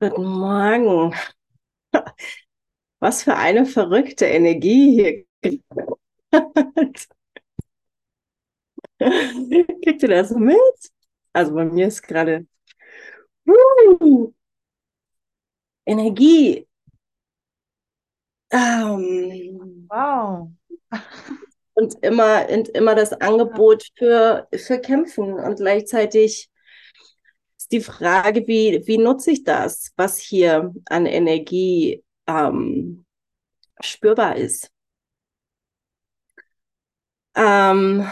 Guten Morgen. Was für eine verrückte Energie hier. Kriegt ihr das mit? Also bei mir ist gerade uh, Energie. Ähm, Wow. und immer, und immer das Angebot für, für Kämpfen. Und gleichzeitig die Frage, wie, wie nutze ich das, was hier an Energie ähm, spürbar ist. Ähm,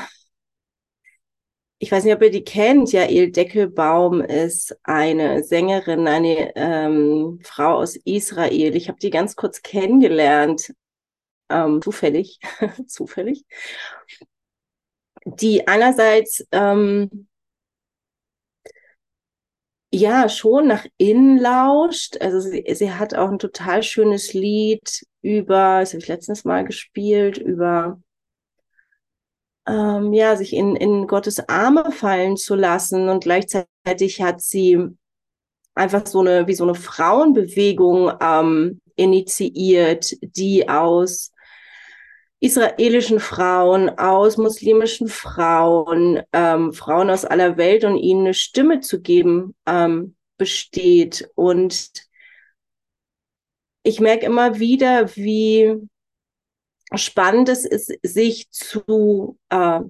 ich weiß nicht, ob ihr die kennt. Jael Deckelbaum ist eine Sängerin, eine ähm, Frau aus Israel. Ich habe die ganz kurz kennengelernt, ähm, zufällig, zufällig, die einerseits ähm, ja schon nach innen lauscht. Also sie, sie hat auch ein total schönes Lied über, das habe ich letztens mal gespielt, über ähm, ja, sich in, in Gottes Arme fallen zu lassen. Und gleichzeitig hat sie einfach so eine, wie so eine Frauenbewegung ähm, initiiert, die aus israelischen Frauen, aus muslimischen Frauen, ähm, Frauen aus aller Welt und ihnen eine Stimme zu geben, ähm, besteht. Und ich merke immer wieder, wie spannend es ist, sich zu äh,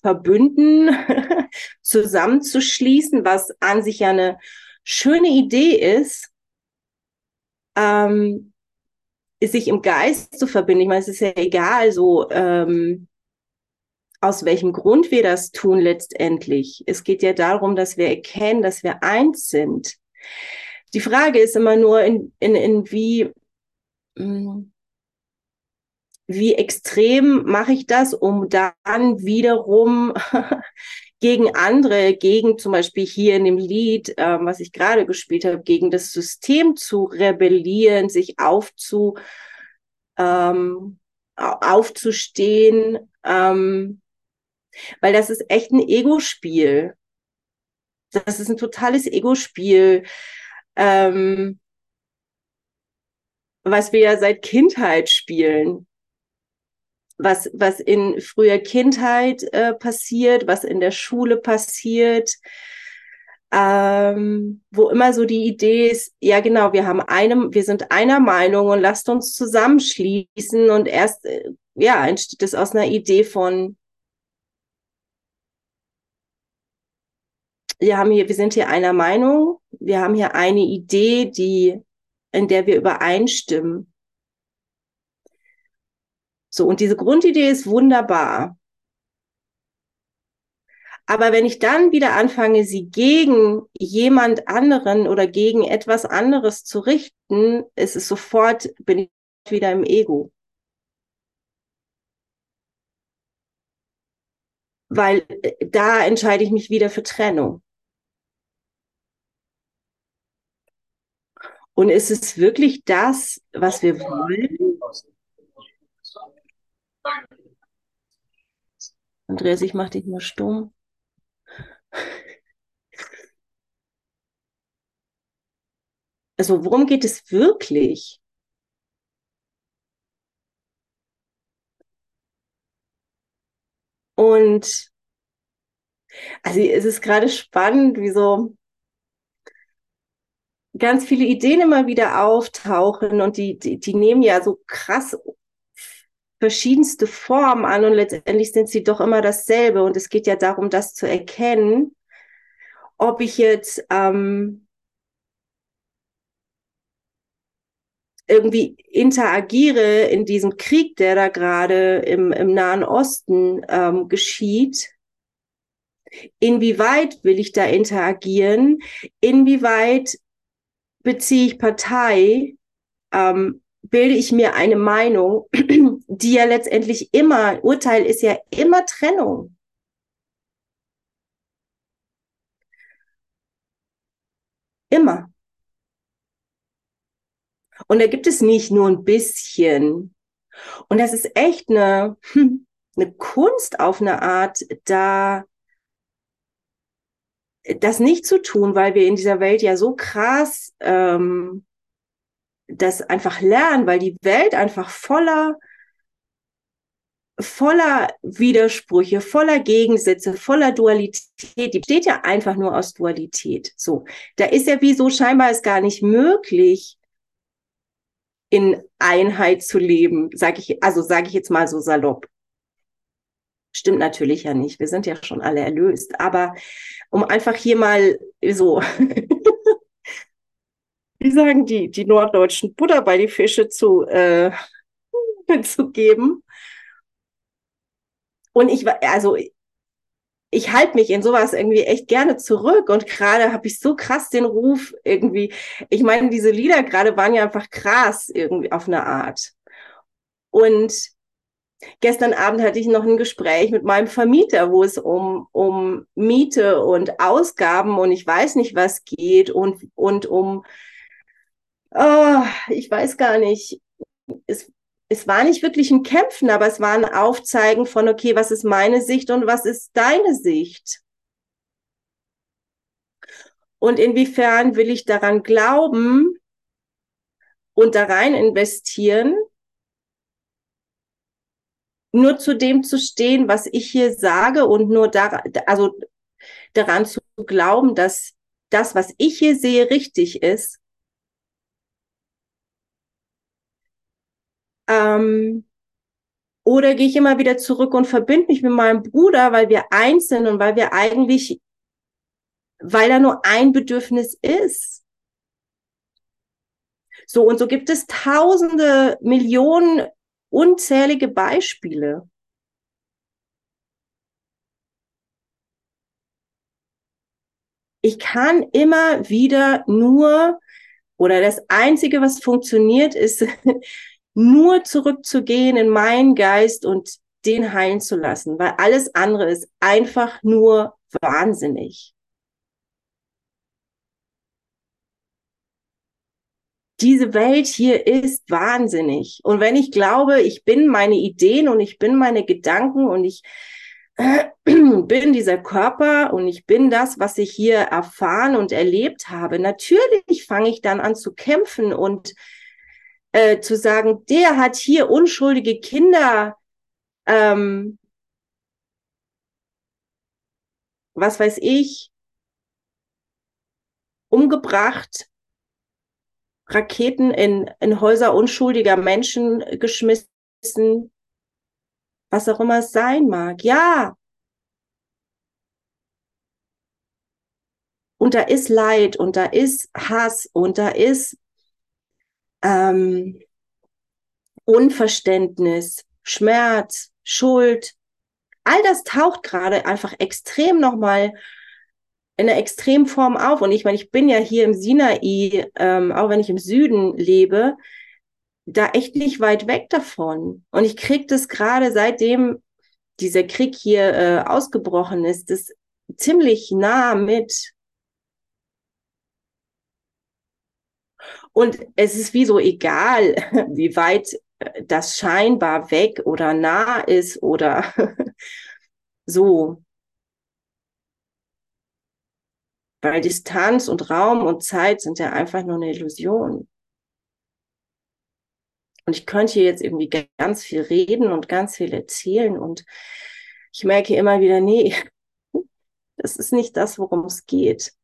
verbünden, zusammenzuschließen, was an sich ja eine schöne Idee ist, ähm, sich im Geist zu verbinden. Ich meine, es ist ja egal, so ähm, aus welchem Grund wir das tun letztendlich. Es geht ja darum, dass wir erkennen, dass wir eins sind. Die Frage ist immer nur, in, in, in wie, hm, wie extrem mache ich das, um dann wiederum gegen andere, gegen zum Beispiel hier in dem Lied, ähm, was ich gerade gespielt habe, gegen das System zu rebellieren, sich aufzu, ähm, aufzustehen, ähm, weil das ist echt ein Ego-Spiel. Das ist ein totales Ego-Spiel, ähm, was wir ja seit Kindheit spielen was, was in früher Kindheit äh, passiert, was in der Schule passiert, ähm, wo immer so die Idee ist, ja genau, wir haben eine, wir sind einer Meinung und lasst uns zusammenschließen und erst, äh, ja, entsteht es aus einer Idee von, wir haben hier, wir sind hier einer Meinung, wir haben hier eine Idee, die, in der wir übereinstimmen. So, und diese Grundidee ist wunderbar. Aber wenn ich dann wieder anfange, sie gegen jemand anderen oder gegen etwas anderes zu richten, ist es sofort, bin ich wieder im Ego. Weil äh, da entscheide ich mich wieder für Trennung. Und ist es wirklich das, was wir wollen? Andreas, ich mach dich mal stumm. Also worum geht es wirklich? Und also es ist gerade spannend, wie so ganz viele Ideen immer wieder auftauchen und die, die, die nehmen ja so krass verschiedenste Formen an und letztendlich sind sie doch immer dasselbe. Und es geht ja darum, das zu erkennen, ob ich jetzt ähm, irgendwie interagiere in diesem Krieg, der da gerade im, im Nahen Osten ähm, geschieht. Inwieweit will ich da interagieren? Inwieweit beziehe ich Partei? Ähm, bilde ich mir eine Meinung, die ja letztendlich immer, Urteil ist ja immer Trennung. Immer. Und da gibt es nicht nur ein bisschen. Und das ist echt eine, eine Kunst auf eine Art, da das nicht zu tun, weil wir in dieser Welt ja so krass ähm, das einfach lernen, weil die Welt einfach voller voller Widersprüche, voller Gegensätze, voller Dualität. Die besteht ja einfach nur aus Dualität. So, da ist ja wie so scheinbar es gar nicht möglich, in Einheit zu leben, sage ich, also sage ich jetzt mal so salopp. Stimmt natürlich ja nicht. Wir sind ja schon alle erlöst. Aber um einfach hier mal so, wie sagen die, die norddeutschen Butter bei die Fische zu, äh, zu geben. Und ich war, also ich halte mich in sowas irgendwie echt gerne zurück und gerade habe ich so krass den Ruf irgendwie. Ich meine, diese Lieder gerade waren ja einfach krass irgendwie auf eine Art. Und Gestern Abend hatte ich noch ein Gespräch mit meinem Vermieter, wo es um, um Miete und Ausgaben und ich weiß nicht was geht und, und um, oh, ich weiß gar nicht, es, es war nicht wirklich ein Kämpfen, aber es war ein Aufzeigen von, okay, was ist meine Sicht und was ist deine Sicht? Und inwiefern will ich daran glauben und da rein investieren, nur zu dem zu stehen, was ich hier sage und nur da, also daran zu glauben, dass das, was ich hier sehe, richtig ist. Ähm, oder gehe ich immer wieder zurück und verbinde mich mit meinem Bruder, weil wir eins sind und weil wir eigentlich, weil da nur ein Bedürfnis ist. So, und so gibt es tausende, Millionen unzählige Beispiele. Ich kann immer wieder nur, oder das Einzige, was funktioniert, ist nur zurückzugehen in meinen Geist und den heilen zu lassen, weil alles andere ist einfach nur wahnsinnig. diese Welt hier ist wahnsinnig. Und wenn ich glaube, ich bin meine Ideen und ich bin meine Gedanken und ich äh, bin dieser Körper und ich bin das, was ich hier erfahren und erlebt habe, natürlich fange ich dann an zu kämpfen und äh, zu sagen, der hat hier unschuldige Kinder, ähm, was weiß ich, umgebracht, Raketen in, in Häuser unschuldiger Menschen geschmissen, was auch immer es sein mag. Ja. Und da ist Leid und da ist Hass und da ist ähm, Unverständnis, Schmerz, Schuld. All das taucht gerade einfach extrem nochmal in einer Extremform auf. Und ich meine, ich bin ja hier im Sinai, ähm, auch wenn ich im Süden lebe, da echt nicht weit weg davon. Und ich kriege das gerade seitdem dieser Krieg hier äh, ausgebrochen ist, das ziemlich nah mit. Und es ist wie so egal, wie weit äh, das scheinbar weg oder nah ist oder so. Weil Distanz und Raum und Zeit sind ja einfach nur eine Illusion. Und ich könnte hier jetzt irgendwie ganz viel reden und ganz viel erzählen und ich merke immer wieder, nee, das ist nicht das, worum es geht.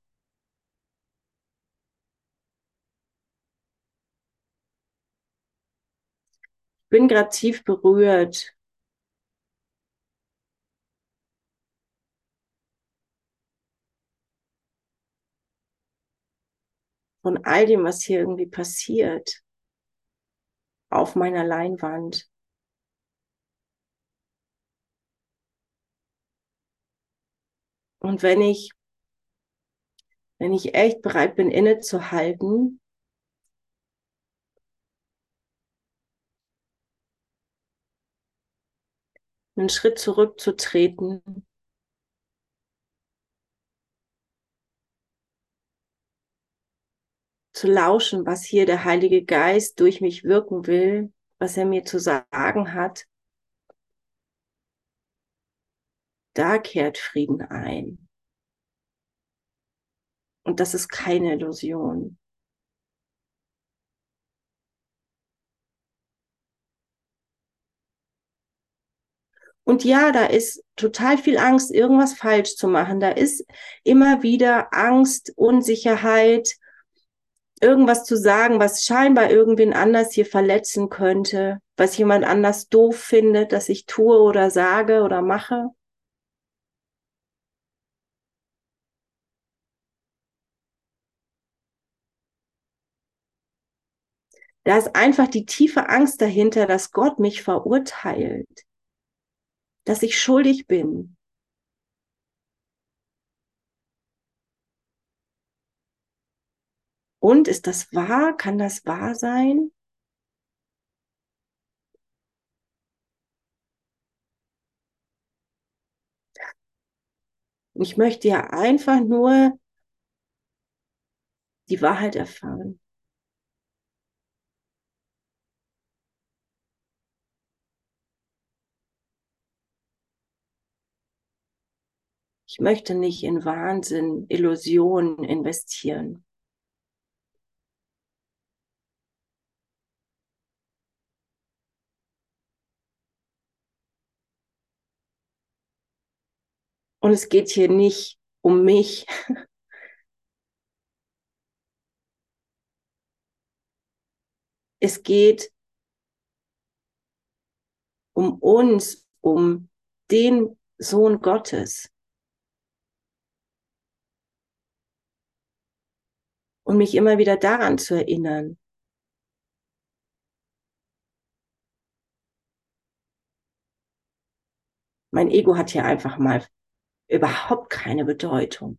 Bin gerade tief berührt von all dem, was hier irgendwie passiert auf meiner Leinwand. Und wenn ich, wenn ich echt bereit bin, innezuhalten, einen Schritt zurückzutreten zu lauschen, was hier der Heilige Geist durch mich wirken will, was er mir zu sagen hat, da kehrt Frieden ein. Und das ist keine Illusion. Und ja, da ist total viel Angst, irgendwas falsch zu machen. Da ist immer wieder Angst, Unsicherheit, irgendwas zu sagen, was scheinbar irgendwen anders hier verletzen könnte, was jemand anders doof findet, dass ich tue oder sage oder mache. Da ist einfach die tiefe Angst dahinter, dass Gott mich verurteilt dass ich schuldig bin. Und ist das wahr? Kann das wahr sein? Ich möchte ja einfach nur die Wahrheit erfahren. Ich möchte nicht in Wahnsinn, Illusionen investieren. Und es geht hier nicht um mich. Es geht um uns, um den Sohn Gottes. Und mich immer wieder daran zu erinnern. Mein Ego hat hier einfach mal überhaupt keine Bedeutung.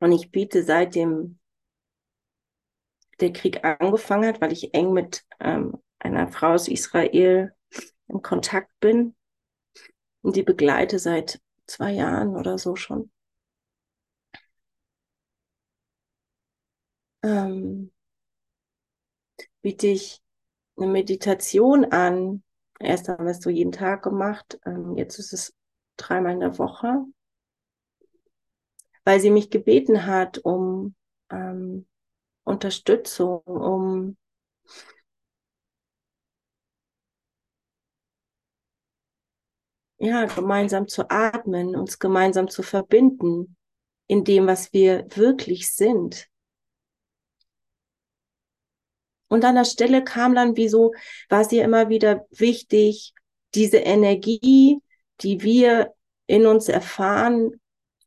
Und ich biete seitdem der Krieg angefangen hat, weil ich eng mit ähm, einer Frau aus Israel in Kontakt bin und die begleite seit zwei Jahren oder so schon. Ähm, biete ich eine Meditation an. Erst haben wir es so jeden Tag gemacht, ähm, jetzt ist es dreimal in der Woche weil sie mich gebeten hat um ähm, Unterstützung, um ja, gemeinsam zu atmen, uns gemeinsam zu verbinden in dem, was wir wirklich sind. Und an der Stelle kam dann, wieso war es ihr immer wieder wichtig, diese Energie, die wir in uns erfahren,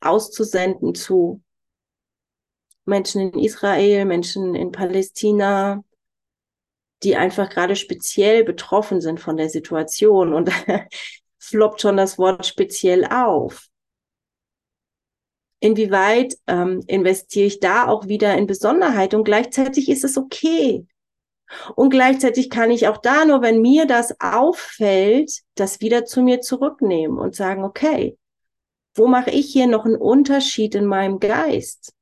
auszusenden zu Menschen in Israel, Menschen in Palästina, die einfach gerade speziell betroffen sind von der Situation. Und floppt schon das Wort speziell auf. Inwieweit ähm, investiere ich da auch wieder in Besonderheit und gleichzeitig ist es okay. Und gleichzeitig kann ich auch da nur, wenn mir das auffällt, das wieder zu mir zurücknehmen und sagen, okay, wo mache ich hier noch einen Unterschied in meinem Geist?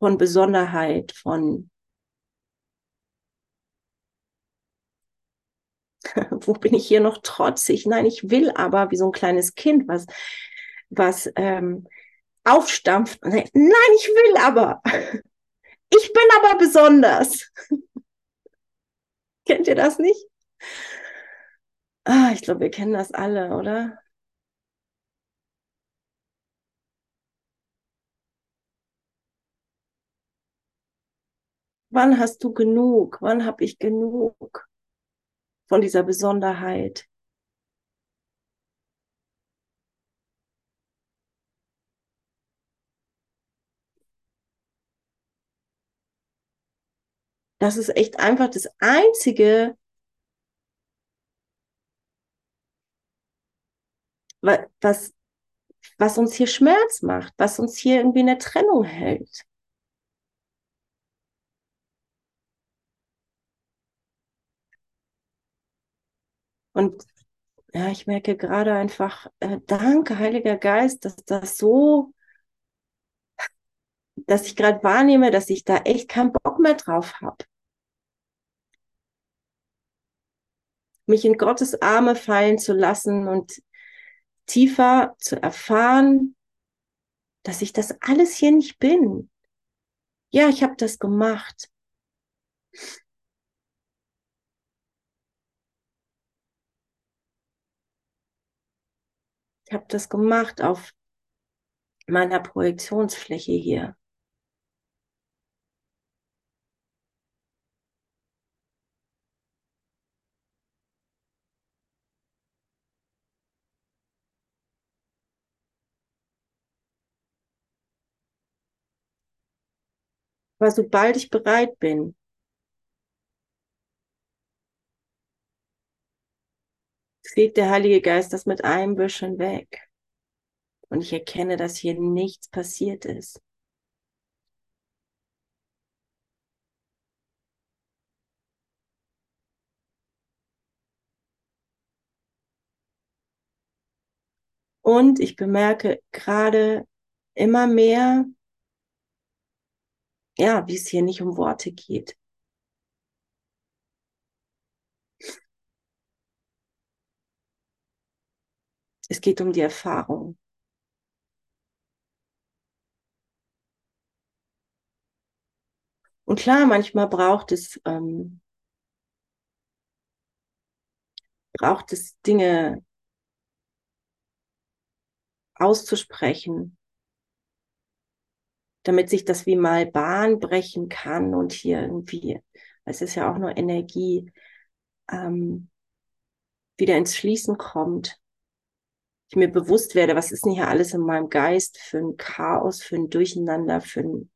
Von Besonderheit, von wo bin ich hier noch trotzig? Nein, ich will aber wie so ein kleines Kind, was, was ähm, aufstampft und sagt, nein, ich will aber. Ich bin aber besonders. Kennt ihr das nicht? Ah, ich glaube, wir kennen das alle, oder? Wann hast du genug? Wann habe ich genug von dieser Besonderheit? Das ist echt einfach das Einzige, was, was uns hier Schmerz macht, was uns hier irgendwie in der Trennung hält. Und ja, ich merke gerade einfach, äh, danke, Heiliger Geist, dass das so dass ich gerade wahrnehme, dass ich da echt keinen Bock mehr drauf habe. Mich in Gottes Arme fallen zu lassen und tiefer zu erfahren, dass ich das alles hier nicht bin. Ja, ich habe das gemacht. Ich habe das gemacht auf meiner Projektionsfläche hier. Aber sobald ich bereit bin, fegt der Heilige Geist das mit einem Büscheln weg. Und ich erkenne, dass hier nichts passiert ist. Und ich bemerke gerade immer mehr, ja, wie es hier nicht um Worte geht. Es geht um die Erfahrung. Und klar, manchmal braucht es, ähm, braucht es Dinge auszusprechen, damit sich das wie mal Bahn brechen kann und hier irgendwie, es ist ja auch nur Energie, ähm, wieder ins Schließen kommt ich mir bewusst werde, was ist denn hier alles in meinem Geist für ein Chaos, für ein Durcheinander, für ein,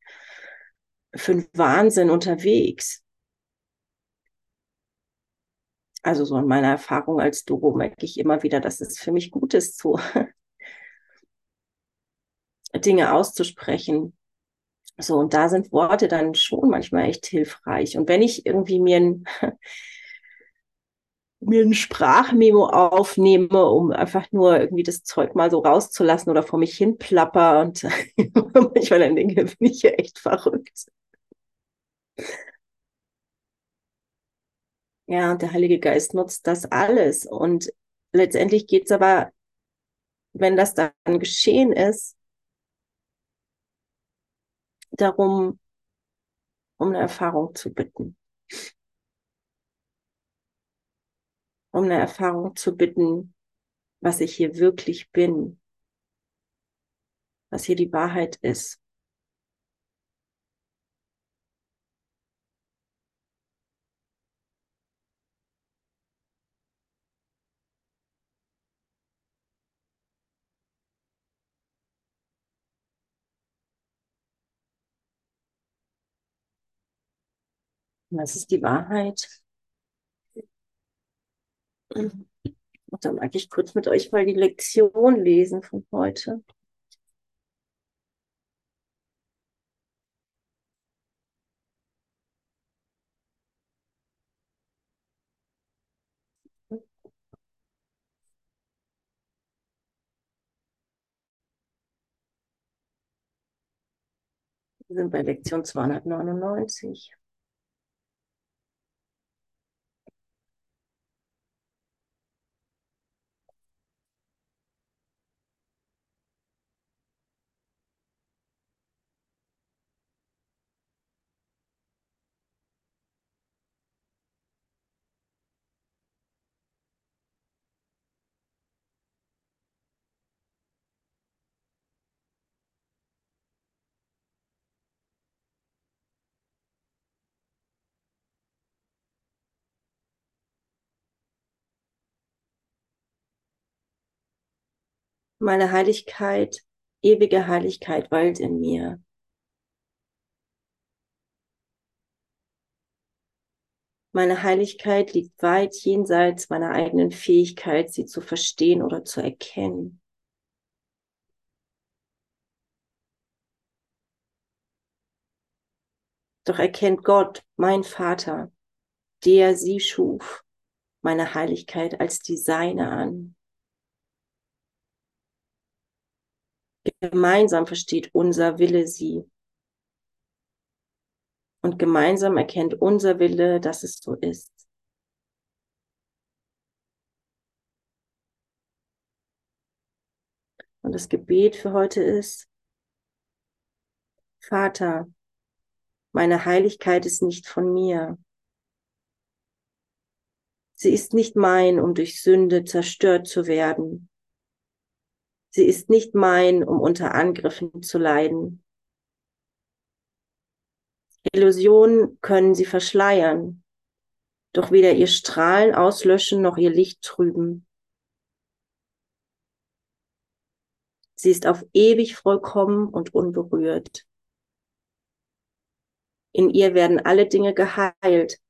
für ein Wahnsinn unterwegs. Also so in meiner Erfahrung als Doro merke ich immer wieder, dass es für mich gut ist, so Dinge auszusprechen. So, und da sind Worte dann schon manchmal echt hilfreich. Und wenn ich irgendwie mir ein mir ein Sprachmemo aufnehme, um einfach nur irgendwie das Zeug mal so rauszulassen oder vor mich hin plapper und manchmal dann denke, bin ich ja echt verrückt. Ja, der Heilige Geist nutzt das alles. Und letztendlich geht es aber, wenn das dann geschehen ist, darum, um eine Erfahrung zu bitten. um eine Erfahrung zu bitten, was ich hier wirklich bin, was hier die Wahrheit ist. Was ist die Wahrheit? Und dann mag ich kurz mit euch mal die Lektion lesen von heute. Wir sind bei Lektion 299. Meine Heiligkeit, ewige Heiligkeit weilt in mir. Meine Heiligkeit liegt weit jenseits meiner eigenen Fähigkeit, sie zu verstehen oder zu erkennen. Doch erkennt Gott, mein Vater, der sie schuf, meine Heiligkeit als die seine an. Gemeinsam versteht unser Wille sie. Und gemeinsam erkennt unser Wille, dass es so ist. Und das Gebet für heute ist, Vater, meine Heiligkeit ist nicht von mir. Sie ist nicht mein, um durch Sünde zerstört zu werden. Sie ist nicht mein, um unter Angriffen zu leiden. Illusionen können sie verschleiern, doch weder ihr Strahlen auslöschen noch ihr Licht trüben. Sie ist auf ewig vollkommen und unberührt. In ihr werden alle Dinge geheilt,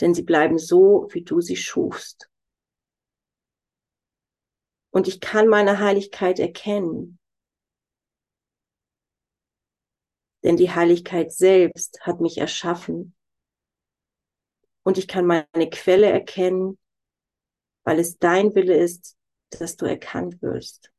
denn sie bleiben so, wie du sie schufst. Und ich kann meine Heiligkeit erkennen. Denn die Heiligkeit selbst hat mich erschaffen. Und ich kann meine Quelle erkennen, weil es dein Wille ist, dass du erkannt wirst.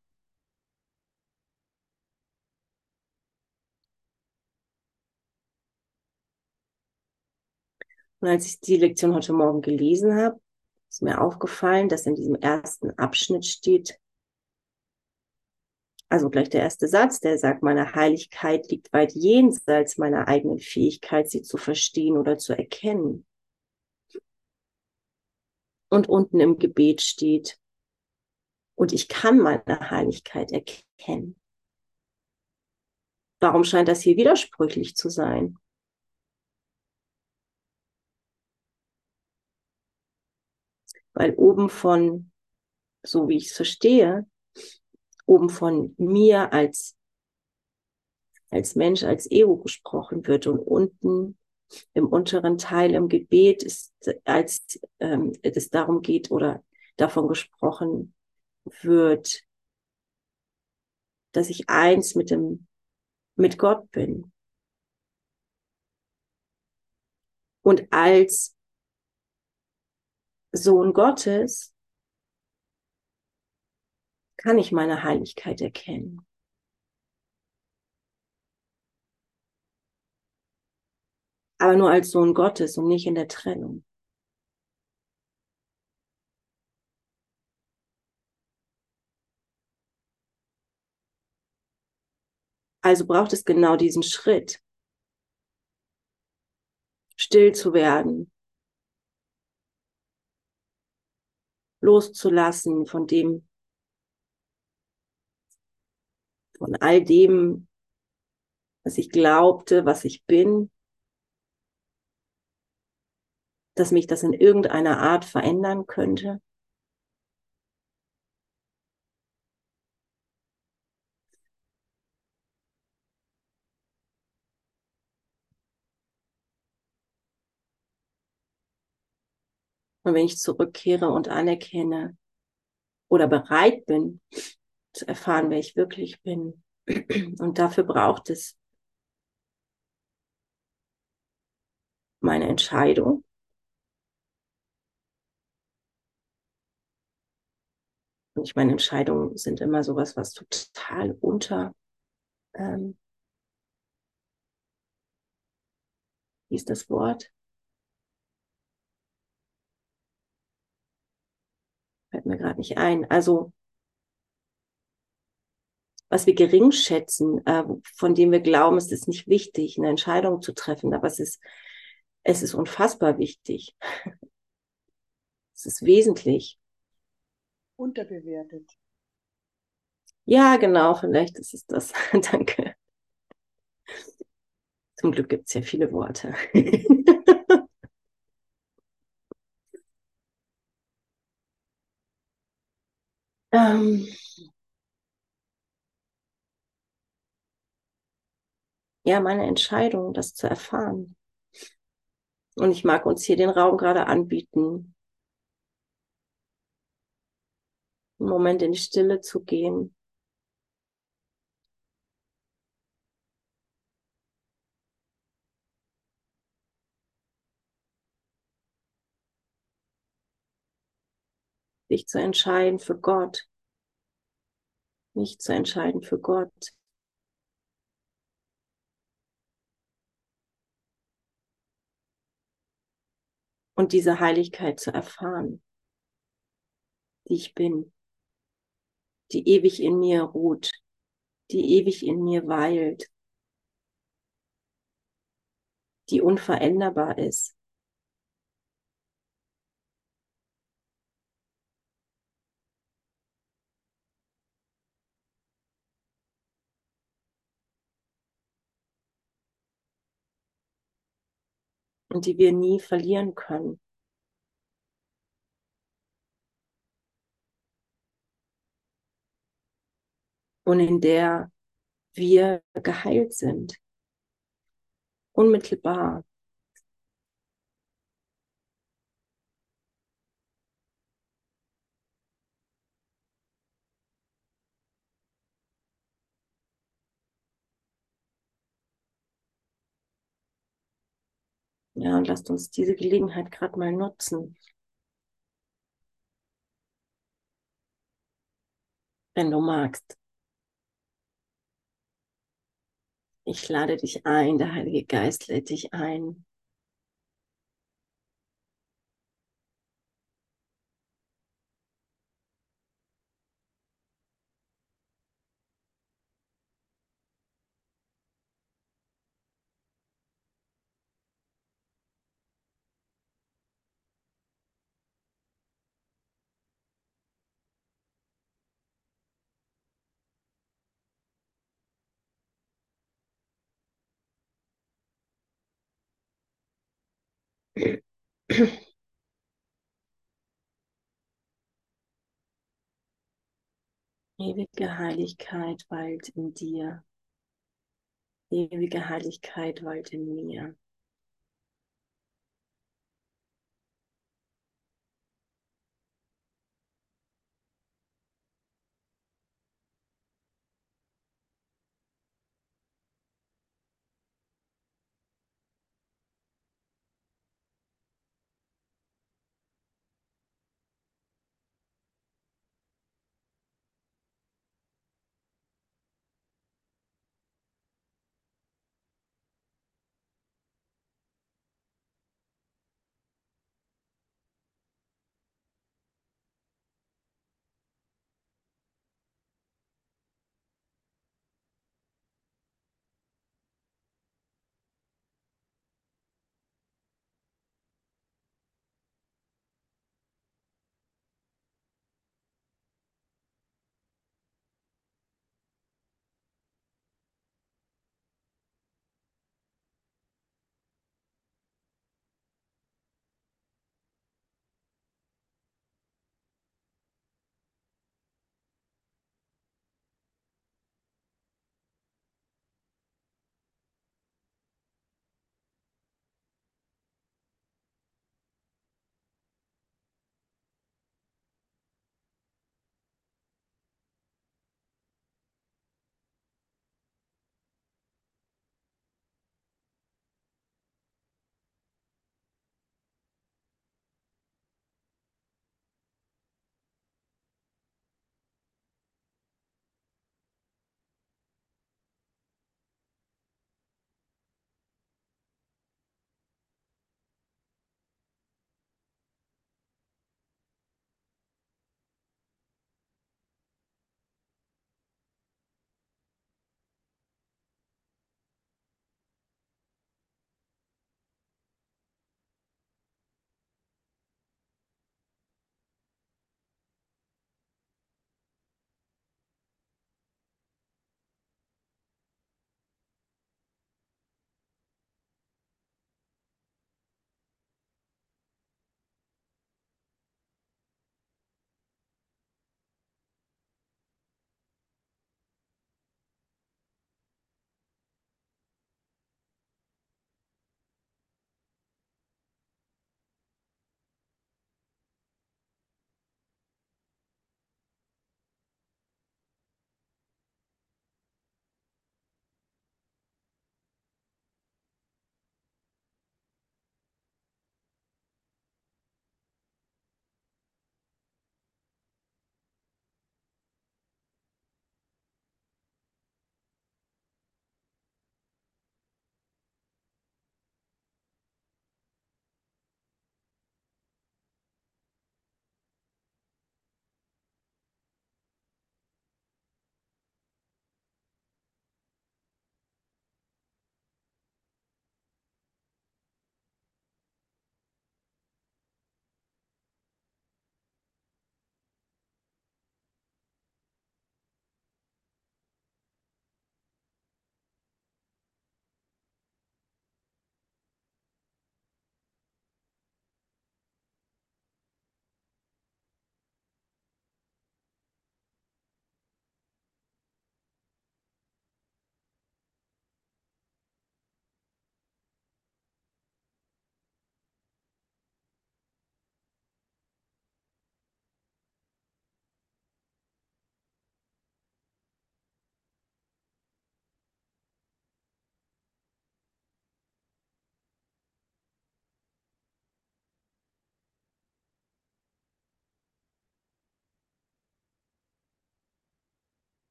Und als ich die Lektion heute Morgen gelesen habe, ist mir aufgefallen, dass in diesem ersten Abschnitt steht, also gleich der erste Satz, der sagt, meine Heiligkeit liegt weit jenseits meiner eigenen Fähigkeit, sie zu verstehen oder zu erkennen. Und unten im Gebet steht, und ich kann meine Heiligkeit erkennen. Warum scheint das hier widersprüchlich zu sein? Weil oben von, so wie ich es verstehe, oben von mir als, als Mensch, als Ego gesprochen wird und unten im unteren Teil im Gebet ist, als ähm, es darum geht oder davon gesprochen wird, dass ich eins mit dem, mit Gott bin. Und als Sohn Gottes kann ich meine Heiligkeit erkennen. Aber nur als Sohn Gottes und nicht in der Trennung. Also braucht es genau diesen Schritt, still zu werden, loszulassen von dem, von all dem, was ich glaubte, was ich bin, dass mich das in irgendeiner Art verändern könnte. Und wenn ich zurückkehre und anerkenne oder bereit bin, zu erfahren, wer ich wirklich bin. Und dafür braucht es meine Entscheidung. Und ich meine, Entscheidungen sind immer sowas, was total unter, ähm, wie ist das Wort? Fällt mir gerade nicht ein. Also, was wir gering schätzen, äh, von dem wir glauben, es ist nicht wichtig, eine Entscheidung zu treffen, aber es ist, es ist unfassbar wichtig. es ist wesentlich. Unterbewertet. Ja, genau, vielleicht ist es das. Danke. Zum Glück gibt es ja viele Worte. ähm, ja, meine Entscheidung, das zu erfahren. Und ich mag uns hier den Raum gerade anbieten, einen Moment in die Stille zu gehen. Sich zu entscheiden für Gott, mich zu entscheiden für Gott. Und diese Heiligkeit zu erfahren, die ich bin, die ewig in mir ruht, die ewig in mir weilt, die unveränderbar ist. Und die wir nie verlieren können. Und in der wir geheilt sind. Unmittelbar. Ja, und lasst uns diese Gelegenheit gerade mal nutzen. Wenn du magst. Ich lade dich ein, der Heilige Geist lädt dich ein. Ewige Heiligkeit weilt in dir. Ewige Heiligkeit weilt in mir.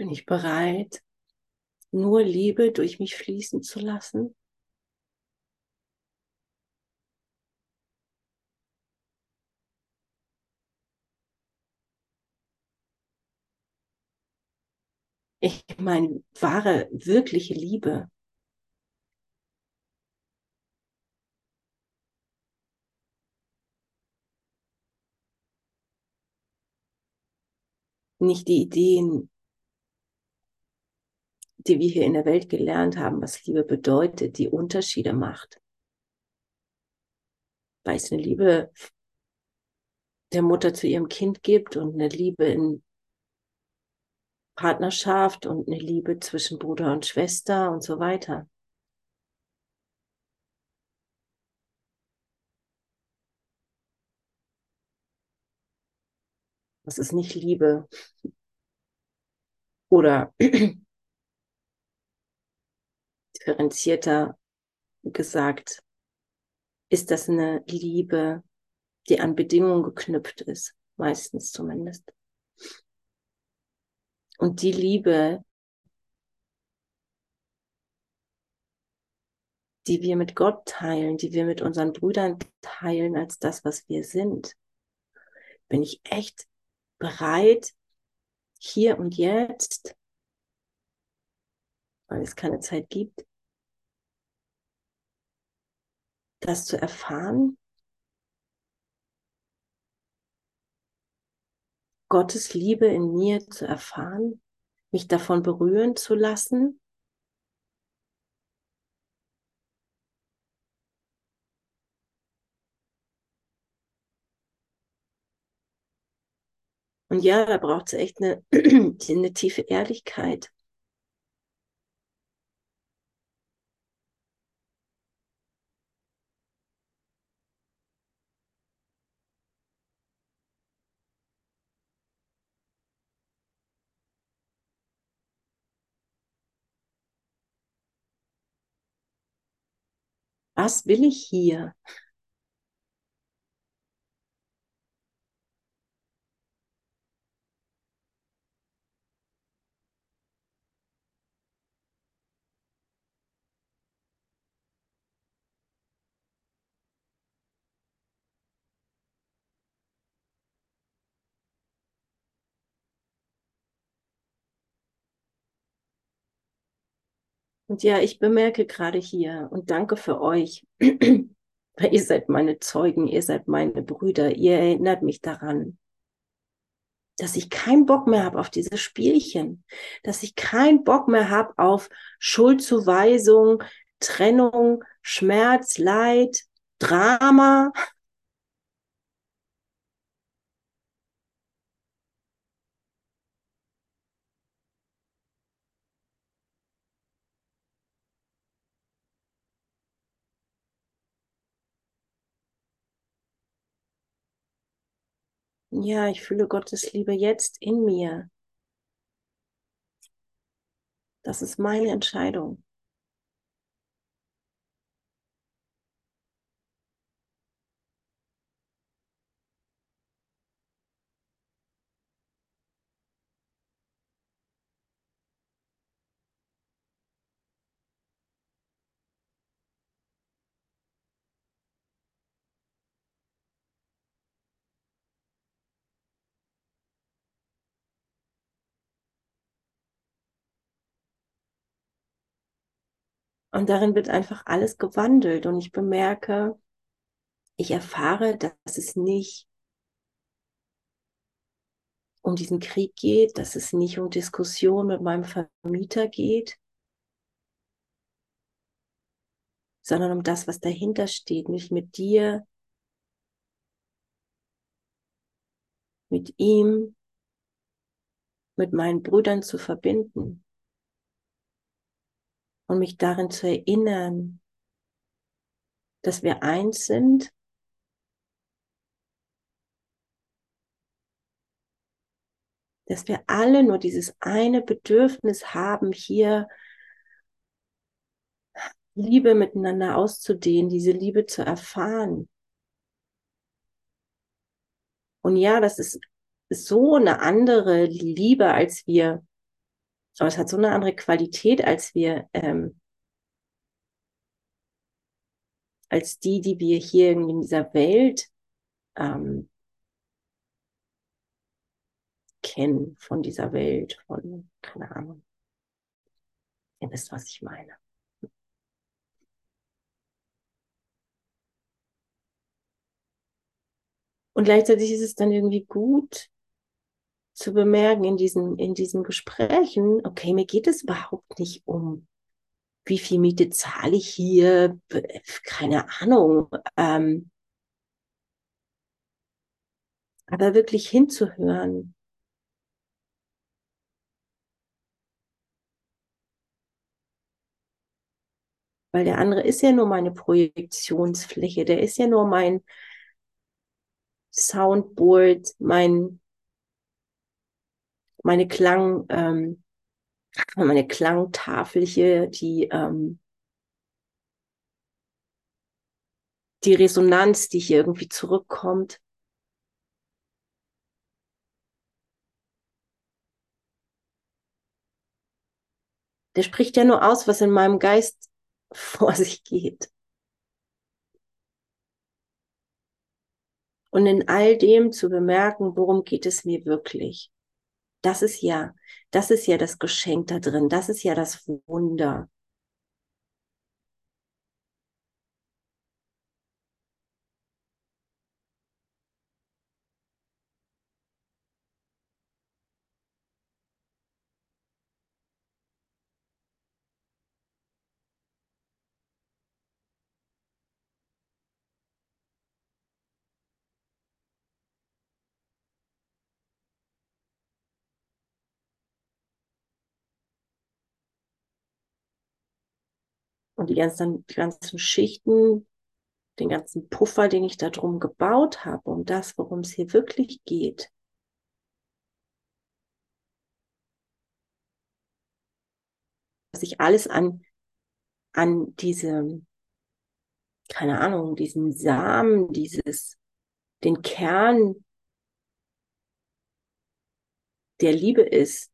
Bin ich bereit, nur Liebe durch mich fließen zu lassen? Ich meine, wahre, wirkliche Liebe. Nicht die Ideen, die wir hier in der Welt gelernt haben, was Liebe bedeutet, die Unterschiede macht. Weil es eine Liebe der Mutter zu ihrem Kind gibt und eine Liebe in Partnerschaft und eine Liebe zwischen Bruder und Schwester und so weiter. Das ist nicht Liebe. Oder differenzierter gesagt, ist das eine Liebe, die an Bedingungen geknüpft ist, meistens zumindest. Und die Liebe, die wir mit Gott teilen, die wir mit unseren Brüdern teilen als das, was wir sind, bin ich echt bereit, hier und jetzt, weil es keine Zeit gibt, das zu erfahren, Gottes Liebe in mir zu erfahren, mich davon berühren zu lassen. Und ja, da braucht es echt eine, eine tiefe Ehrlichkeit. Was will ich hier? Und ja, ich bemerke gerade hier und danke für euch, ihr seid meine Zeugen, ihr seid meine Brüder, ihr erinnert mich daran, dass ich keinen Bock mehr habe auf diese Spielchen, dass ich keinen Bock mehr habe auf Schuldzuweisung, Trennung, Schmerz, Leid, Drama. Ja, ich fühle Gottes Liebe jetzt in mir. Das ist meine Entscheidung. Und darin wird einfach alles gewandelt. Und ich bemerke, ich erfahre, dass es nicht um diesen Krieg geht, dass es nicht um Diskussion mit meinem Vermieter geht, sondern um das, was dahinter steht, mich mit dir, mit ihm, mit meinen Brüdern zu verbinden und mich darin zu erinnern, dass wir eins sind dass wir alle nur dieses eine Bedürfnis haben, hier Liebe miteinander auszudehnen, diese Liebe zu erfahren. Und ja, das ist so eine andere Liebe, als wir Aber es hat so eine andere Qualität, als wir, ähm, als die, die wir hier in dieser Welt ähm, kennen, von dieser Welt, von, keine Ahnung. Ihr wisst, was ich meine. Und gleichzeitig ist es dann irgendwie gut zu bemerken in diesen, in diesen Gesprächen, okay, mir geht es überhaupt nicht um, wie viel Miete zahle ich hier, keine Ahnung. Ähm, aber wirklich hinzuhören. Weil der andere ist ja nur meine Projektionsfläche, der ist ja nur mein, Soundboard, mein, meine Klang, ähm, meine Klangtafel hier, die, ähm, die Resonanz, die hier irgendwie zurückkommt. Der spricht ja nur aus, was in meinem Geist vor sich geht. Und in all dem zu bemerken, worum geht es mir wirklich? Das ist ja, das ist ja das Geschenk da drin. Das ist ja das Wunder. Und die ganzen, die ganzen Schichten, den ganzen Puffer, den ich da drum gebaut habe, um das, worum es hier wirklich geht. Was ich alles an, an diese, keine Ahnung, diesen Samen, dieses, den Kern der Liebe ist,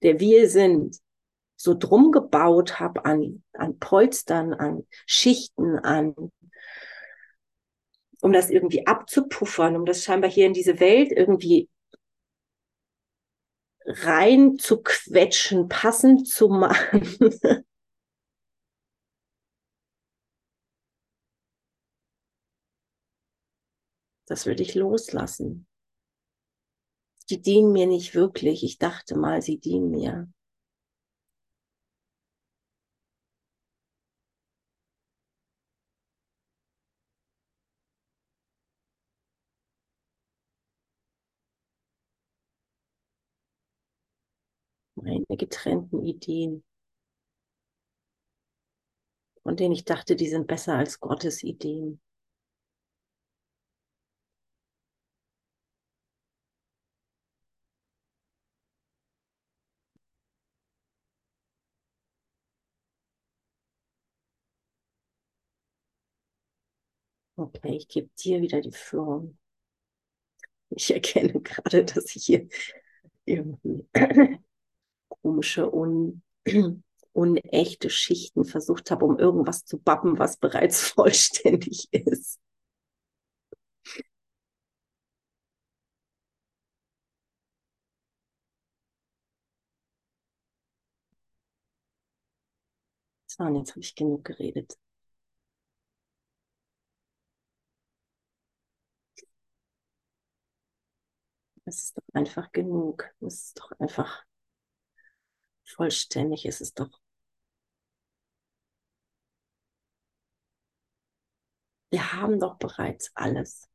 der wir sind, so drum gebaut habe an, an Polstern, an Schichten, an, um das irgendwie abzupuffern, um das scheinbar hier in diese Welt irgendwie rein zu quetschen, passend zu machen. Das würde ich loslassen. Die dienen mir nicht wirklich. Ich dachte mal, sie dienen mir. meine getrennten Ideen, von denen ich dachte, die sind besser als Gottes Ideen. Okay, ich gebe dir wieder die Führung. Ich erkenne gerade, dass ich hier irgendwie komische, un, unechte Schichten versucht habe, um irgendwas zu bappen, was bereits vollständig ist. So, und jetzt habe ich genug geredet. Es ist doch einfach genug. Es ist doch einfach vollständig. Es ist doch. Wir haben doch bereits alles.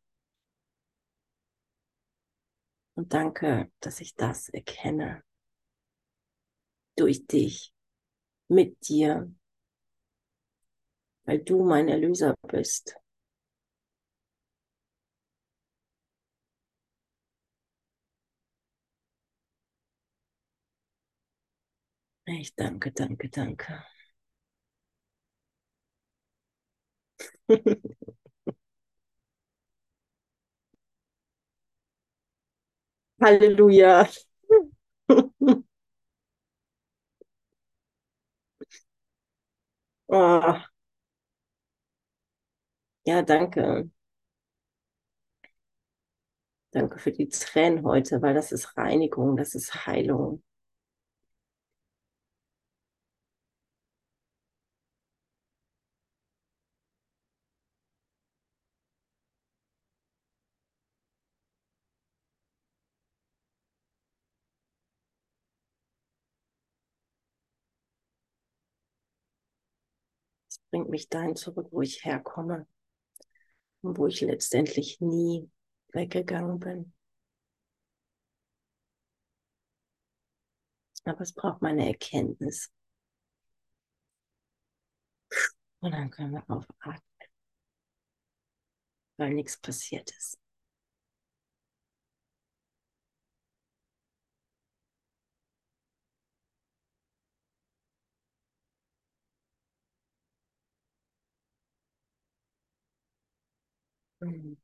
Und danke, dass ich das erkenne. Durch dich, mit dir, weil du mein Erlöser bist. Ich danke, danke, danke. Halleluja. oh. Ja, danke. Danke für die Tränen heute, weil das ist Reinigung, das ist Heilung. Bringt mich dahin zurück, wo ich herkomme und wo ich letztendlich nie weggegangen bin. Aber es braucht meine Erkenntnis. Und dann können wir aufatmen, weil nichts passiert ist. Mm-hmm.